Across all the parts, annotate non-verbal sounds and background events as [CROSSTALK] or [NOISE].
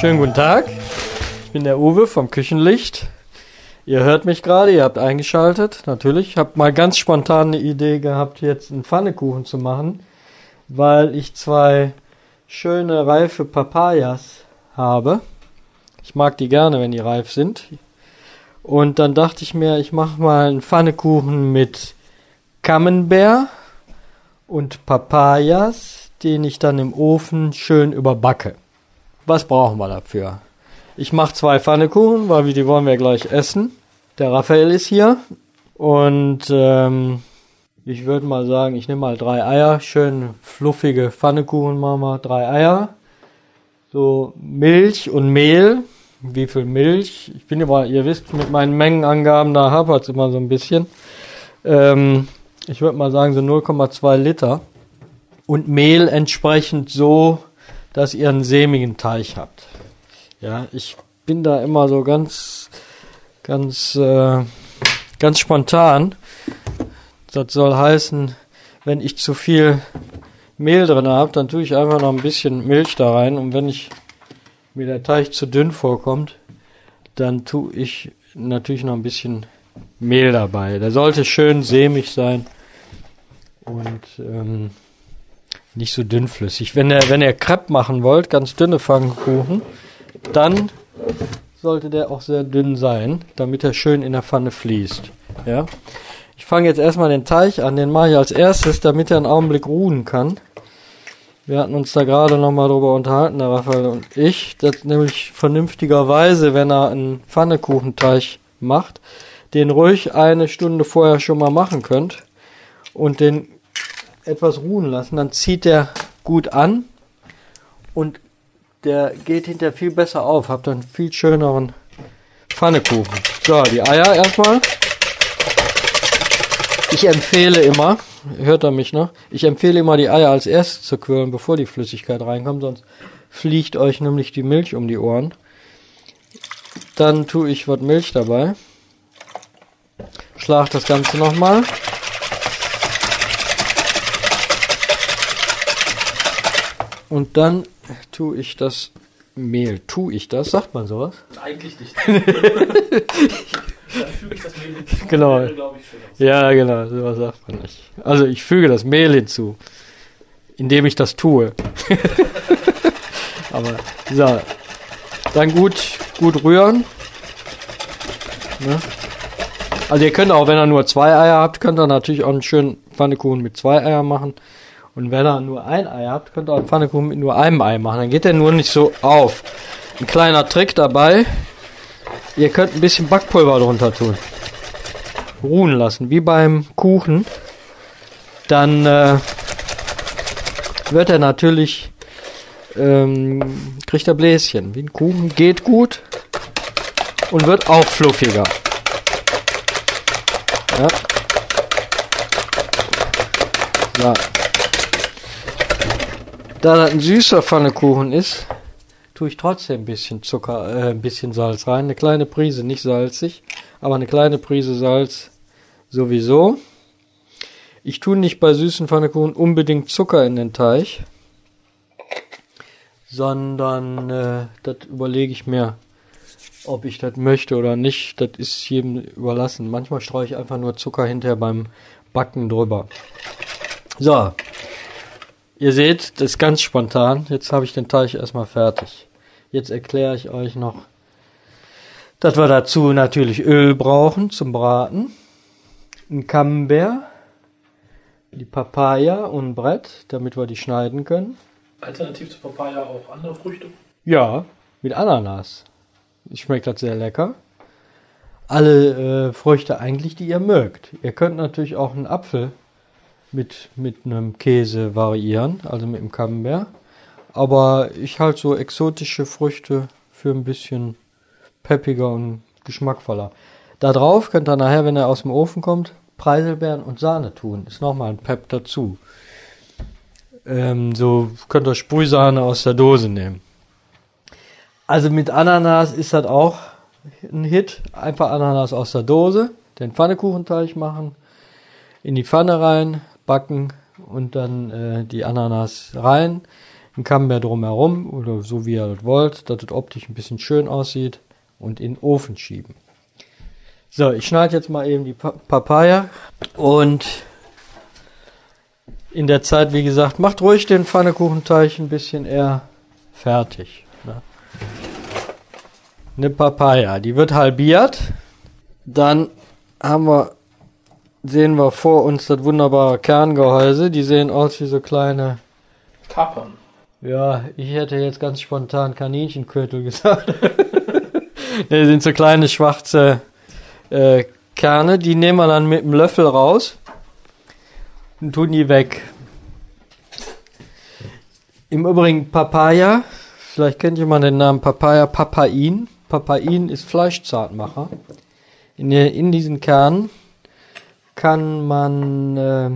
Schönen guten Tag. Ich bin der Uwe vom Küchenlicht. Ihr hört mich gerade, ihr habt eingeschaltet, natürlich. Ich habe mal ganz spontan eine Idee gehabt, jetzt einen Pfannekuchen zu machen, weil ich zwei schöne reife Papayas habe. Ich mag die gerne, wenn die reif sind. Und dann dachte ich mir, ich mache mal einen Pfannekuchen mit Camembert und Papayas, den ich dann im Ofen schön überbacke. Was brauchen wir dafür? Ich mache zwei Pfannekuchen, weil die wollen wir gleich essen. Der Raphael ist hier und ähm, ich würde mal sagen, ich nehme mal drei Eier, schön fluffige Pfannekuchen machen wir, drei Eier, so Milch und Mehl. Wie viel Milch? Ich bin immer, ihr wisst, mit meinen Mengenangaben, da hapert es immer so ein bisschen. Ähm, ich würde mal sagen so 0,2 Liter. Und Mehl entsprechend so, dass ihr einen sämigen Teig habt. Ja, ich bin da immer so ganz, ganz, äh, ganz spontan. Das soll heißen, wenn ich zu viel Mehl drin habe, dann tue ich einfach noch ein bisschen Milch da rein. Und wenn ich mir der Teig zu dünn vorkommt, dann tue ich natürlich noch ein bisschen Mehl dabei. Der sollte schön sämig sein und ähm, nicht so dünnflüssig. Wenn ihr, wenn ihr Crepe machen wollt, ganz dünne Pfannkuchen, dann sollte der auch sehr dünn sein, damit er schön in der Pfanne fließt. Ja. Ich fange jetzt erstmal den Teig an, den mache ich als erstes, damit er einen Augenblick ruhen kann. Wir hatten uns da gerade nochmal drüber unterhalten, der Raphael und ich, dass nämlich vernünftigerweise, wenn er einen Pfannekuchenteig macht, den ruhig eine Stunde vorher schon mal machen könnt und den etwas ruhen lassen, dann zieht der gut an und der geht hinterher viel besser auf, habt dann viel schöneren Pfannekuchen. So, die Eier erstmal. Ich empfehle immer, hört er mich noch? Ich empfehle immer die Eier als erstes zu quirlen, bevor die Flüssigkeit reinkommt, sonst fliegt euch nämlich die Milch um die Ohren. Dann tue ich was Milch dabei. Schlag das Ganze nochmal. Und dann tue ich das Mehl. Tue ich das? Sagt man sowas? Eigentlich nicht. [LAUGHS] dann füge ich das Mehl hinzu. Genau. Glaube ich. Ja, genau, sowas sagt man nicht. Also ich füge das Mehl hinzu, indem ich das tue. [LAUGHS] Aber so, dann gut, gut rühren. Ne? Also ihr könnt auch, wenn ihr nur zwei Eier habt, könnt ihr natürlich auch einen schönen Pfannekuchen mit zwei Eiern machen. Und wenn ihr nur ein Ei habt, könnt ihr auch einen Pfannekuchen mit nur einem Ei machen. Dann geht der nur nicht so auf. Ein kleiner Trick dabei. Ihr könnt ein bisschen Backpulver drunter tun ruhen lassen, wie beim Kuchen, dann äh, wird er natürlich, ähm, kriegt er Bläschen. Wie ein Kuchen geht gut und wird auch fluffiger. Ja. So. Da das ein süßer Pfannekuchen ist, tue ich trotzdem ein bisschen Zucker, äh, ein bisschen Salz rein. Eine kleine Prise, nicht salzig, aber eine kleine Prise Salz sowieso. Ich tue nicht bei süßen Pfannekuchen unbedingt Zucker in den Teig, sondern äh, das überlege ich mir, ob ich das möchte oder nicht. Das ist jedem überlassen. Manchmal streue ich einfach nur Zucker hinterher beim Backen drüber. So, ihr seht, das ist ganz spontan. Jetzt habe ich den Teig erstmal fertig. Jetzt erkläre ich euch noch, dass wir dazu natürlich Öl brauchen zum Braten, ein Camembert, die Papaya und ein Brett, damit wir die schneiden können. Alternativ zu Papaya auch andere Früchte. Ja, mit Ananas. Schmeckt das sehr lecker. Alle äh, Früchte eigentlich, die ihr mögt. Ihr könnt natürlich auch einen Apfel mit, mit einem Käse variieren, also mit dem Camembert. Aber ich halte so exotische Früchte für ein bisschen peppiger und geschmackvoller. Da drauf könnt ihr nachher, wenn er aus dem Ofen kommt, Preiselbeeren und Sahne tun. Ist nochmal ein Pep dazu. Ähm, so könnt ihr Sprühsahne aus der Dose nehmen. Also mit Ananas ist das auch ein Hit. Einfach Ananas aus der Dose, den Pfannekuchenteig machen, in die Pfanne rein, backen und dann äh, die Ananas rein. ein Camembert drumherum oder so wie ihr das wollt, dass es optisch ein bisschen schön aussieht und in den Ofen schieben. So, ich schneide jetzt mal eben die Pa- Papaya und in der Zeit, wie gesagt, macht ruhig den Pfannekuchenteig ein bisschen eher fertig. Ne? Eine Papaya, die wird halbiert. Dann haben wir, sehen wir vor uns das wunderbare Kerngehäuse. Die sehen aus wie so kleine, Kapern. ja, ich hätte jetzt ganz spontan Kaninchenkötel [LAUGHS] gesagt. ne, sind so kleine schwarze äh, Kerne. Die nehmen wir dann mit dem Löffel raus und tun die weg. Im Übrigen Papaya, vielleicht kennt jemand den Namen Papaya Papain. Papain ist Fleischzartmacher. In, in diesen Kernen kann man, äh,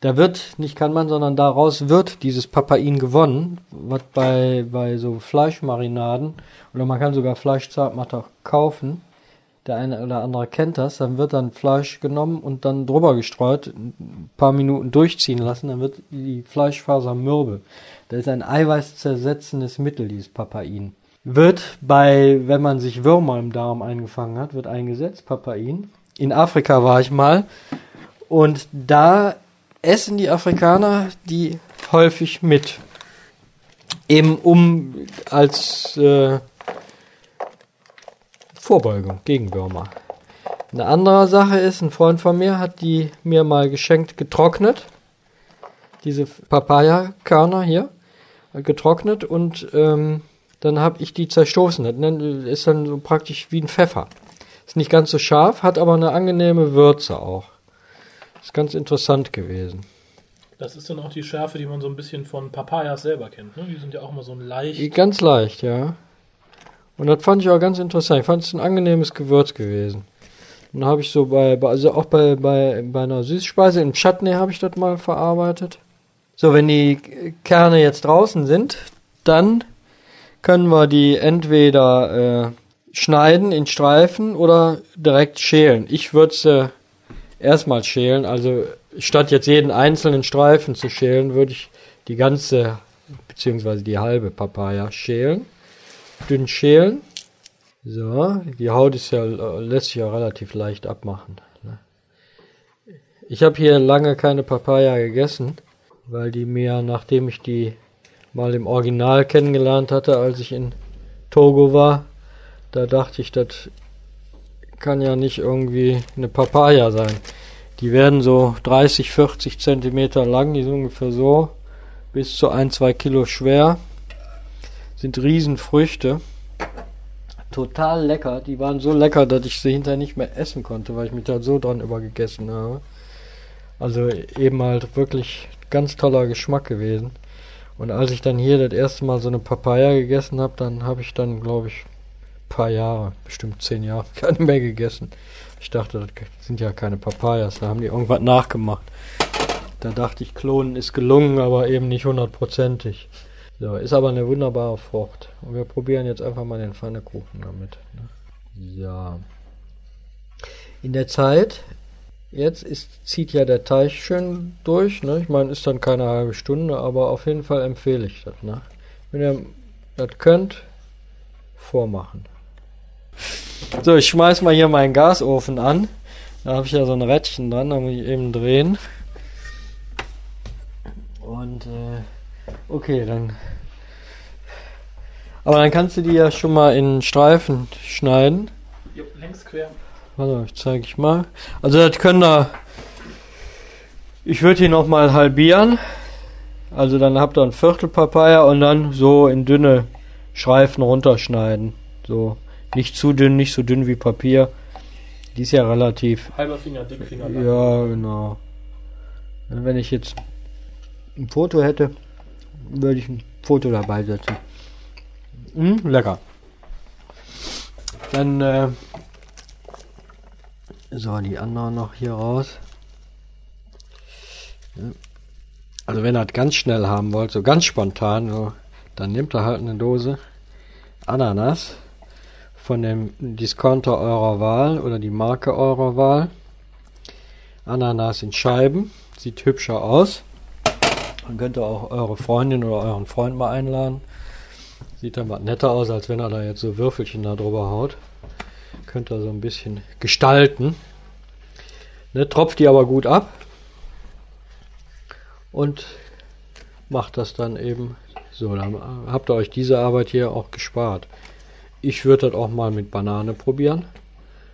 da wird, nicht kann man, sondern daraus wird dieses Papain gewonnen, was bei, bei so Fleischmarinaden, oder man kann sogar Fleischzartmacher kaufen, der eine oder andere kennt das, dann wird dann Fleisch genommen und dann drüber gestreut, ein paar Minuten durchziehen lassen, dann wird die Fleischfaser mürbe. Das ist ein eiweißzersetzendes Mittel, dieses Papain. Wird bei, wenn man sich Würmer im Darm eingefangen hat, wird eingesetzt, Papain. In Afrika war ich mal und da essen die Afrikaner die häufig mit. Eben um als äh, Vorbeugung gegen Würmer. Eine andere Sache ist, ein Freund von mir hat die mir mal geschenkt getrocknet. Diese Papaya-Körner hier. äh, Getrocknet und ähm, dann habe ich die zerstoßen. Das ist dann so praktisch wie ein Pfeffer. Ist nicht ganz so scharf, hat aber eine angenehme Würze auch. Ist ganz interessant gewesen. Das ist dann auch die Schärfe, die man so ein bisschen von Papayas selber kennt. Ne? Die sind ja auch immer so leicht. Ganz leicht, ja. Und das fand ich auch ganz interessant. Ich fand es ein angenehmes Gewürz gewesen. Dann habe ich so bei, bei- also auch bei, bei, bei einer Süßspeise, im Chutney habe ich das mal verarbeitet. So, wenn die Kerne jetzt draußen sind, dann können wir die entweder äh, schneiden in Streifen oder direkt schälen. Ich würde sie erstmal schälen, also statt jetzt jeden einzelnen Streifen zu schälen, würde ich die ganze beziehungsweise die halbe Papaya schälen, dünn schälen. So, die Haut ist ja lässt sich ja relativ leicht abmachen. ne? Ich habe hier lange keine Papaya gegessen, weil die mir, nachdem ich die mal im Original kennengelernt hatte, als ich in Togo war, da dachte ich, das kann ja nicht irgendwie eine Papaya sein. Die werden so 30, 40 Zentimeter lang, die sind ungefähr so, bis zu ein, zwei Kilo schwer. Sind Riesenfrüchte. Total lecker. Die waren so lecker, dass ich sie hinterher nicht mehr essen konnte, weil ich mich da so dran übergegessen habe. Also eben halt wirklich ganz toller Geschmack gewesen. Und als ich dann hier das erste Mal so eine Papaya gegessen habe, dann habe ich dann, glaube ich, paar Jahre, bestimmt zehn Jahre, [LAUGHS] keine mehr gegessen. Ich dachte, das sind ja keine Papayas, da haben die irgendwas nachgemacht. Da dachte ich, Klonen ist gelungen, aber eben nicht hundertprozentig. So, ist aber eine wunderbare Frucht. Und wir probieren jetzt einfach mal den Pfannekuchen damit. Ne? Ja. In der Zeit, jetzt ist, zieht ja der Teig schön durch. Ne? Ich meine, ist dann keine halbe Stunde, aber auf jeden Fall empfehle ich das. Ne? Wenn ihr das könnt, vormachen. So, ich schmeiß mal hier meinen Gasofen an. Da habe ich ja so ein Rädchen dran, da muss ich eben drehen. Und äh, okay, dann. Aber dann kannst du die ja schon mal in Streifen schneiden. Jo, längs quer. Warte, ich zeige ich mal. Also das können da. Ich würde hier noch mal halbieren. Also dann habt ihr ein Viertel Papaya und dann so in dünne Streifen runterschneiden. So nicht zu dünn, nicht so dünn wie Papier. Die ist ja relativ. Halber Finger, Dickfinger. lang. Ja, genau. Und Wenn ich jetzt ein Foto hätte, würde ich ein Foto dabei setzen. Mm, lecker. Dann äh, so die anderen noch hier raus. Ja. Also wenn ihr das ganz schnell haben wollt, so ganz spontan, so, dann nehmt ihr halt eine Dose Ananas von dem Discounter eurer Wahl oder die Marke eurer Wahl. Ananas in Scheiben, sieht hübscher aus. Dann könnt ihr auch eure Freundin oder euren Freund mal einladen. Sieht dann mal netter aus, als wenn er da jetzt so Würfelchen da drüber haut. Könnt ihr so ein bisschen gestalten. Ne, tropft die aber gut ab. Und macht das dann eben so. Dann habt ihr euch diese Arbeit hier auch gespart. Ich würde das auch mal mit Banane probieren.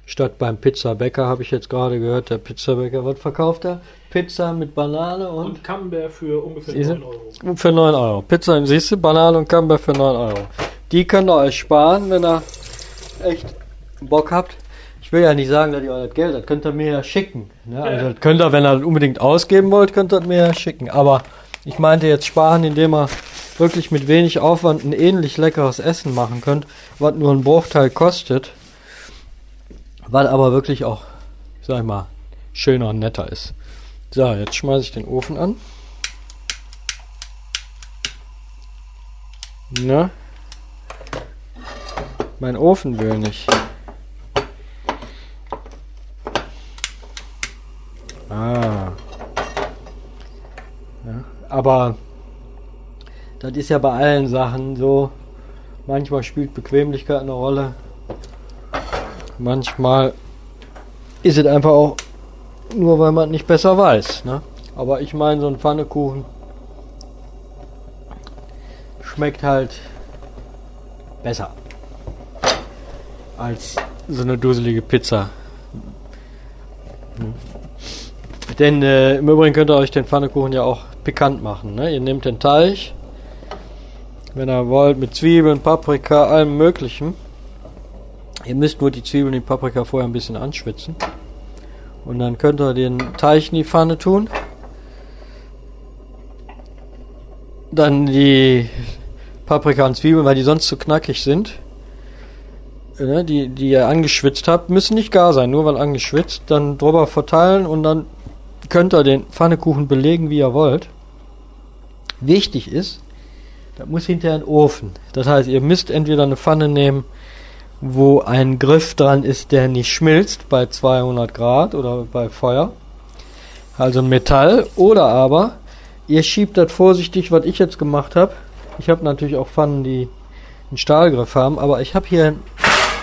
Statt beim Pizzabäcker habe ich jetzt gerade gehört, der Pizzabäcker, was verkauft er? Pizza mit Banane und, Und Camembert für ungefähr Siehste? 9 Euro. für 9 Euro. Pizza, siehst du, Banane und Camembert für 9 Euro. Die könnt ihr euch sparen, wenn ihr echt Bock habt. Ich will ja nicht sagen, dass ihr euer Geld, das könnt ihr mir ja schicken. Ne? Also das könnt ihr, wenn ihr das unbedingt ausgeben wollt, könnt ihr das mir ja schicken. Aber ich meinte jetzt sparen, indem ihr wirklich mit wenig Aufwand ein ähnlich leckeres Essen machen könnt, was nur einen Bruchteil kostet, was aber wirklich auch, sag ich mal, schöner und netter ist. So, jetzt schmeiße ich den Ofen an. Na? Mein Ofen will nicht. Aber das ist ja bei allen Sachen so. Manchmal spielt Bequemlichkeit eine Rolle. Manchmal ist es einfach auch nur, weil man nicht besser weiß. Ne? Aber ich meine, so ein Pfannekuchen schmeckt halt besser als so eine dusselige Pizza. Hm. Denn äh, im Übrigen könnt ihr euch den Pfannekuchen ja auch pikant machen. Ne? Ihr nehmt den Teig, wenn ihr wollt, mit Zwiebeln, Paprika, allem Möglichen. Ihr müsst nur die Zwiebeln und die Paprika vorher ein bisschen anschwitzen. Und dann könnt ihr den Teig in die Pfanne tun. Dann die Paprika und Zwiebeln, weil die sonst zu knackig sind. Ne, die, die ihr angeschwitzt habt, müssen nicht gar sein, nur weil angeschwitzt. Dann drüber verteilen und dann könnt ihr den Pfannekuchen belegen, wie ihr wollt. Wichtig ist, da muss hinterher ein Ofen. Das heißt, ihr müsst entweder eine Pfanne nehmen, wo ein Griff dran ist, der nicht schmilzt bei 200 Grad oder bei Feuer. Also Metall. Oder aber ihr schiebt das vorsichtig, was ich jetzt gemacht habe. Ich habe natürlich auch Pfannen, die einen Stahlgriff haben, aber ich habe hier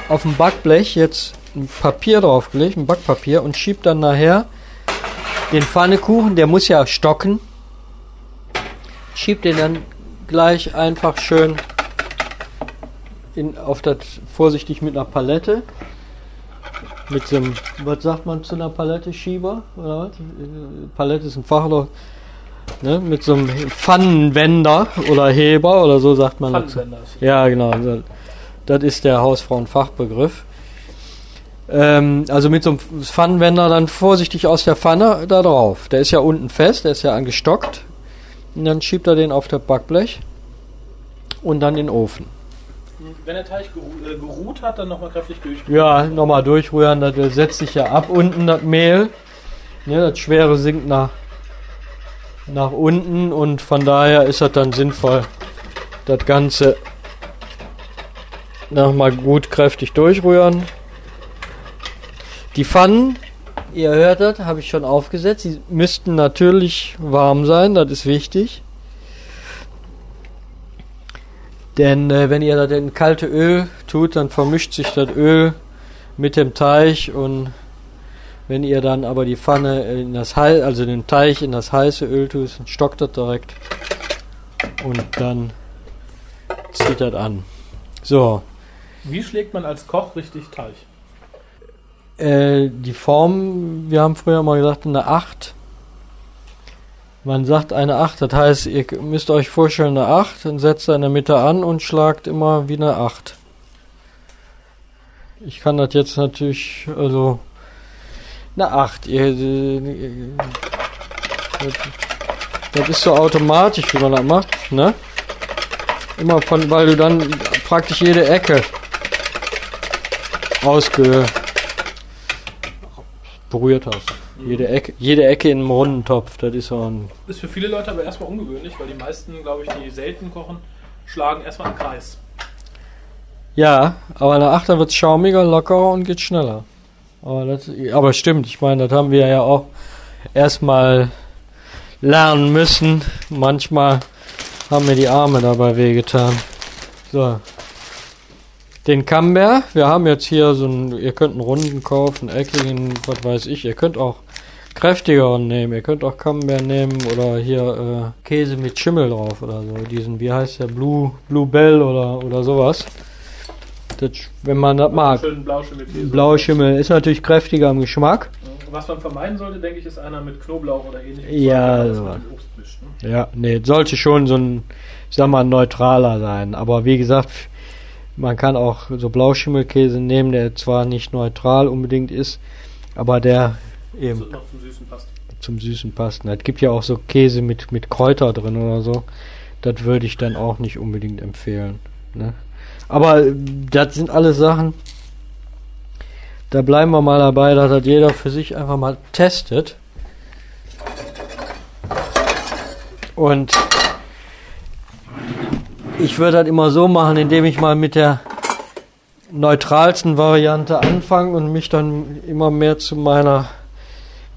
auf dem Backblech jetzt ein Papier draufgelegt, ein Backpapier und schieb dann nachher den Pfannekuchen, der muss ja stocken, schiebt den dann gleich einfach schön in, auf das vorsichtig mit einer Palette. Mit so einem, was sagt man zu einer Palette? Schieber? Oder was? Palette ist ein Fachwort. Ne? Mit so einem Pfannenwender oder Heber oder so sagt man. Pfannenwender Ja, genau. Das ist der Hausfrauenfachbegriff. Ähm, also mit so einem Pfannenwender dann vorsichtig aus der Pfanne da drauf. Der ist ja unten fest, der ist ja angestockt. Und dann schiebt er den auf das Backblech und dann in den Ofen. Wenn der Teig äh, geruht hat, dann nochmal kräftig durch. Ja, nochmal durchrühren, das setzt sich ja ab unten, das Mehl. Ne, das Schwere sinkt nach, nach unten und von daher ist das dann sinnvoll, das Ganze nochmal gut kräftig durchrühren. Die Pfannen, ihr hört das, habe ich schon aufgesetzt. Die müssten natürlich warm sein, das ist wichtig. Denn äh, wenn ihr das in kalte Öl tut, dann vermischt sich das Öl mit dem Teig und wenn ihr dann aber die Pfanne in das Hei also den Teig in das heiße Öl tut, dann stockt das direkt und dann zieht das an. So, Wie schlägt man als Koch richtig Teig? Äh, die Form, wir haben früher mal gesagt, eine 8. Man sagt eine 8, das heißt, ihr müsst euch vorstellen, eine 8, dann setzt ihr in der Mitte an und schlagt immer wie eine 8. Ich kann das jetzt natürlich, also, eine 8. Ihr, äh, das, ist so automatisch, wie man das macht, ne? Immer von, weil du dann praktisch jede Ecke ausge berührt hast. Jede Ecke, jede Ecke in einem runden Topf, das ist so ein. Ist für viele Leute aber erstmal ungewöhnlich, weil die meisten, glaube ich, die selten kochen, schlagen erstmal einen Kreis. Ja, aber eine Achter wird schaumiger, lockerer und geht schneller. Aber das, aber stimmt, ich meine, das haben wir ja auch erstmal lernen müssen. Manchmal haben mir die Arme dabei wehgetan. So. Den Camembert, wir haben jetzt hier so einen, ihr könnt einen runden kaufen, eckigen, was weiß ich, ihr könnt auch kräftigeren nehmen, ihr könnt auch Camembert nehmen oder hier äh, Käse mit Schimmel drauf oder so, diesen, wie heißt der, Blue, Blue Bell oder, oder sowas. Das, wenn man das mag. Schönen Blauschimmelkäse. Blauschimmel ist natürlich kräftiger im Geschmack. Was man vermeiden sollte, denke ich, ist einer mit Knoblauch oder ähnlichem. Ja, so. mischt. Ne? Ja, nee, sollte schon so ein, ich sag mal, neutraler sein. Aber wie gesagt, man kann auch so Blauschimmelkäse nehmen, der zwar nicht neutral unbedingt ist, aber der eben noch zum Süßen passt. zum Süßen passt. Es gibt ja auch so Käse mit, mit Kräuter drin oder so. Das würde ich dann auch nicht unbedingt empfehlen. Ne? Aber äh, das sind alles Sachen, da bleiben wir mal dabei, dass das jeder für sich einfach mal testet. Und ich würde das immer so machen, indem ich mal mit der neutralsten Variante anfange und mich dann immer mehr zu meiner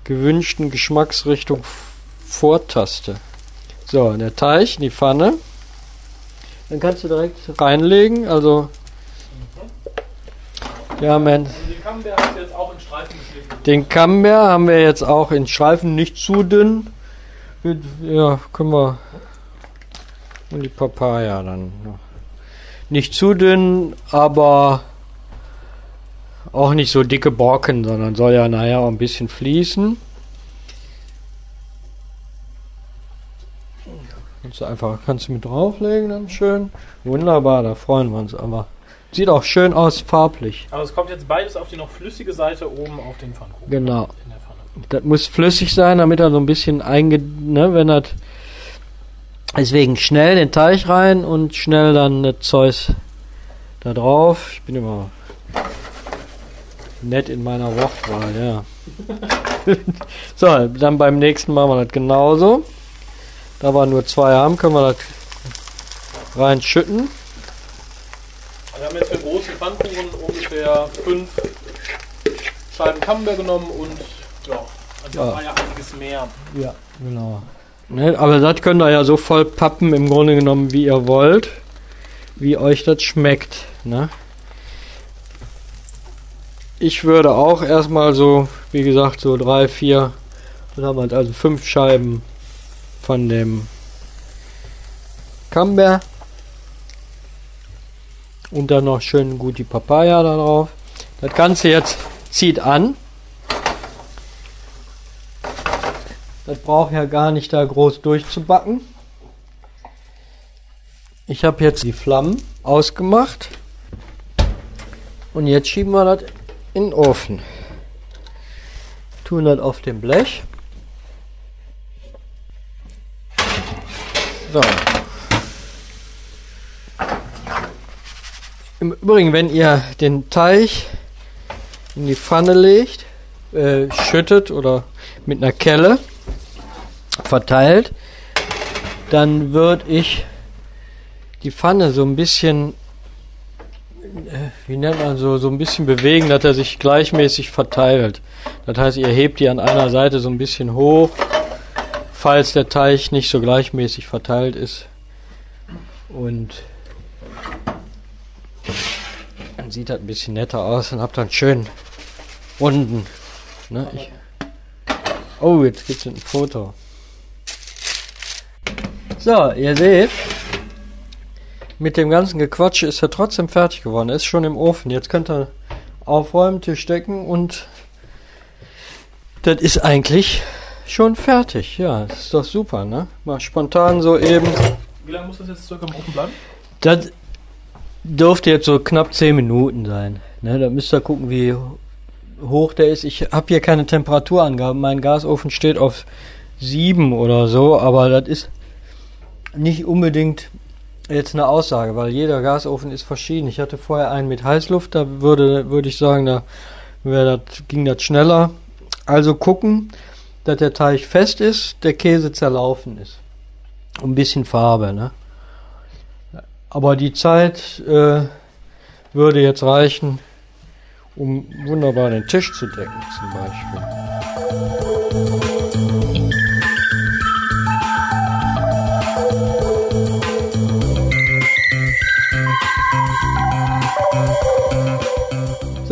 gewünschten Geschmacksrichtung vortaste. So, in der Teig, in die Pfanne. Dann kannst du direkt reinlegen. Also, ja, man, Also den Camembert hast du jetzt auch in Streifen geschnitten. den Camembert haben wir jetzt auch in Streifen, nicht zu dünn. Ja, können wir. Und die Papaya dann noch. Nicht zu dünn, aber auch nicht so dicke Brocken, sondern soll ja nachher auch ein bisschen fließen. Kannst du einfach, kannst du mit drauflegen dann schön. Wunderbar, da freuen wir uns aber. Sieht auch schön aus farblich. Aber es kommt jetzt beides auf die noch flüssige Seite oben auf den Pfannkuchen. Genau. Das muss flüssig sein, damit er so ein bisschen einge... Ne, wenn das... Deswegen schnell den Teig rein und schnell dann das Zeug da drauf. Ich bin immer nett in meiner Wortwahl, ja. [LAUGHS] so, dann beim nächsten machen wir das genauso. Da wir nur zwei haben, können wir das reinschütten. Wir haben jetzt für den großen Pfannkuchen ungefähr fünf Scheiben Camembert genommen und ja, also ja einiges mehr. Ja, genau. Ne, aber das könnt ihr ja so voll pappen, im Grunde genommen, wie ihr wollt. Wie euch das schmeckt. Ne? Ich würde auch erstmal so, wie gesagt, so drei, vier, dann haben wir also fünf Scheiben von dem Camembert. Und dann noch schön gut die Papaya da drauf. Das Ganze jetzt zieht an. Das braucht ja gar nicht da groß durchzubacken. Ich habe jetzt die Flammen ausgemacht. Und jetzt schieben wir das in den Ofen. Tun das auf dem Blech. So. Im Übrigen, wenn ihr den Teig in die Pfanne legt, äh, schüttet oder mit einer Kelle verteilt, dann würde ich die Pfanne so ein bisschen, äh, wie nennt man so, so ein bisschen bewegen, dass er sich gleichmäßig verteilt. Das heißt, ihr hebt die an einer Seite so ein bisschen hoch, falls der Teig nicht so gleichmäßig verteilt ist. Und dann sieht das ein bisschen netter aus und habt dann schön runden. Ne, ich, oh, jetzt gibt's ein Foto. So, ihr seht, mit dem ganzen Gequatsche ist er trotzdem fertig geworden. Er ist schon im Ofen. Jetzt könnt ihr aufräumen, Tisch decken und das ist eigentlich schon fertig. Ja, das ist doch super, ne? Mal spontan so eben. Wie lange muss das jetzt circa im Ofen bleiben? Das dürfte jetzt so knapp 10 Minuten sein. Ne, da müsst ihr gucken, wie hoch der ist. Ich habe hier keine Temperaturangaben. Mein Gasofen steht auf 7 oder so, aber das ist nicht unbedingt jetzt eine Aussage, weil jeder Gasofen ist verschieden. Ich hatte vorher einen mit Heißluft, da würde, würde ich sagen, da das, ging das schneller. Also gucken, dass der Teig fest ist, der Käse zerlaufen ist. Und ein bisschen Farbe, ne? Aber die Zeit äh, würde jetzt reichen, um wunderbar den Tisch zu decken, zum Beispiel.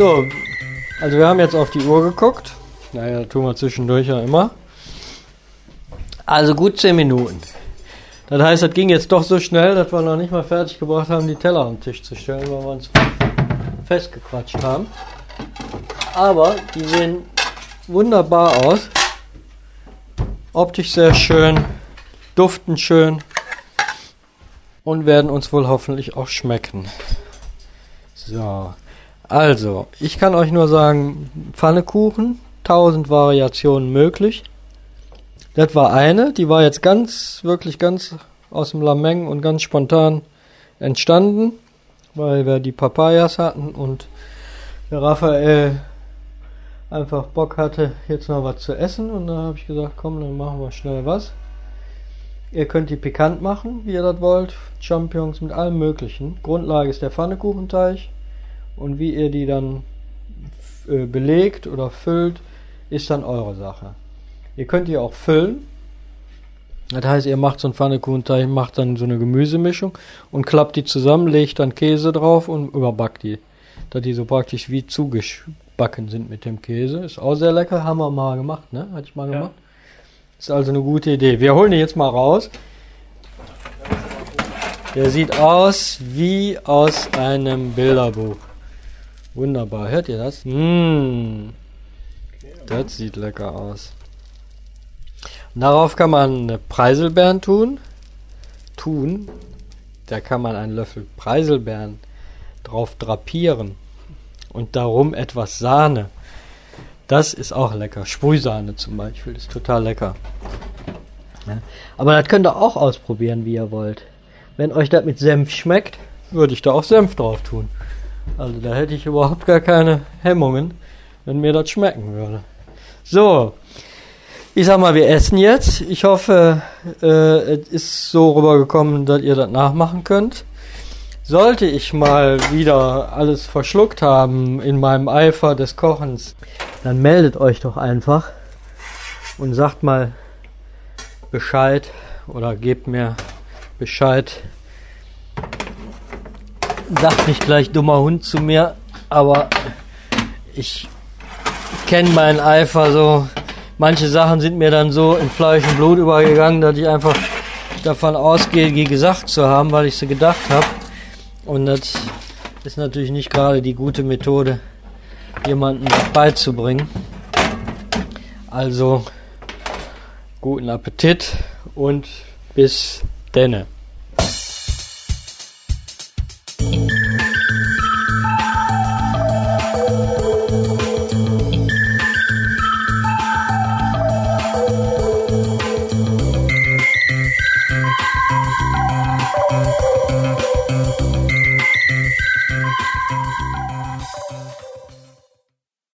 So, also wir haben jetzt auf die Uhr geguckt. Naja, tun wir zwischendurch ja immer. Also gut 10 Minuten. Das heißt, das ging jetzt doch so schnell, dass wir noch nicht mal fertig gebracht haben, die Teller am Tisch zu stellen, weil wir uns festgequatscht haben. Aber die sehen wunderbar aus. Optisch sehr schön, duften schön und werden uns wohl hoffentlich auch schmecken. So, also, ich kann euch nur sagen, Pfannekuchen, 1000 Variationen möglich. Das war eine, die war jetzt ganz, wirklich ganz aus dem Lameng und ganz spontan entstanden, weil wir die Papayas hatten und der Raphael einfach Bock hatte, jetzt noch was zu essen und dann habe ich gesagt, komm, dann machen wir schnell was. Ihr könnt die pikant machen, wie ihr das wollt. Champignons mit allem möglichen. Grundlage ist der Pfannekuchenteig und wie ihr die dann äh, belegt oder füllt, ist dann eure Sache. Ihr könnt die auch füllen. Das heißt, ihr macht so einen Pfannekuchenteig, macht dann so eine Gemüsemischung und klappt die zusammen, legt dann Käse drauf und überbackt die. Dass die so praktisch wie zugebacken sind mit dem Käse. Ist auch sehr lecker, haben wir mal gemacht, ne? Hatte ich mal Ja. gemacht. Ist also eine gute Idee. Wir holen die jetzt mal raus. Der sieht aus wie aus einem Bilderbuch. Wunderbar. Hört ihr das? Mmh. Das sieht lecker aus. Und darauf kann man Preiselbeeren tun. Tun. Da kann man einen Löffel Preiselbeeren drauf drapieren. Und darum etwas Sahne. Das ist auch lecker. Sprühsahne zum Beispiel ist total lecker. Ja. Aber das könnt ihr auch ausprobieren, wie ihr wollt. Wenn euch das mit Senf schmeckt, würde ich da auch Senf drauf tun. Also da hätte ich überhaupt gar keine Hemmungen, wenn mir das schmecken würde. So, ich sag mal, wir essen jetzt. Ich hoffe, äh, es ist so rübergekommen, dass ihr das nachmachen könnt. Sollte ich mal wieder alles verschluckt haben in meinem Eifer des Kochens, dann meldet euch doch einfach und sagt mal Bescheid oder gebt mir Bescheid. Sagt nicht gleich dummer Hund zu mir, aber ich kenne meinen Eifer so. Manche Sachen sind mir dann so in Fleisch und Blut übergegangen, dass ich einfach davon ausgehe, die gesagt zu haben, weil ich sie gedacht habe. Und das ist natürlich nicht gerade die gute Methode, jemandem das beizubringen. Also guten Appetit und bis denne.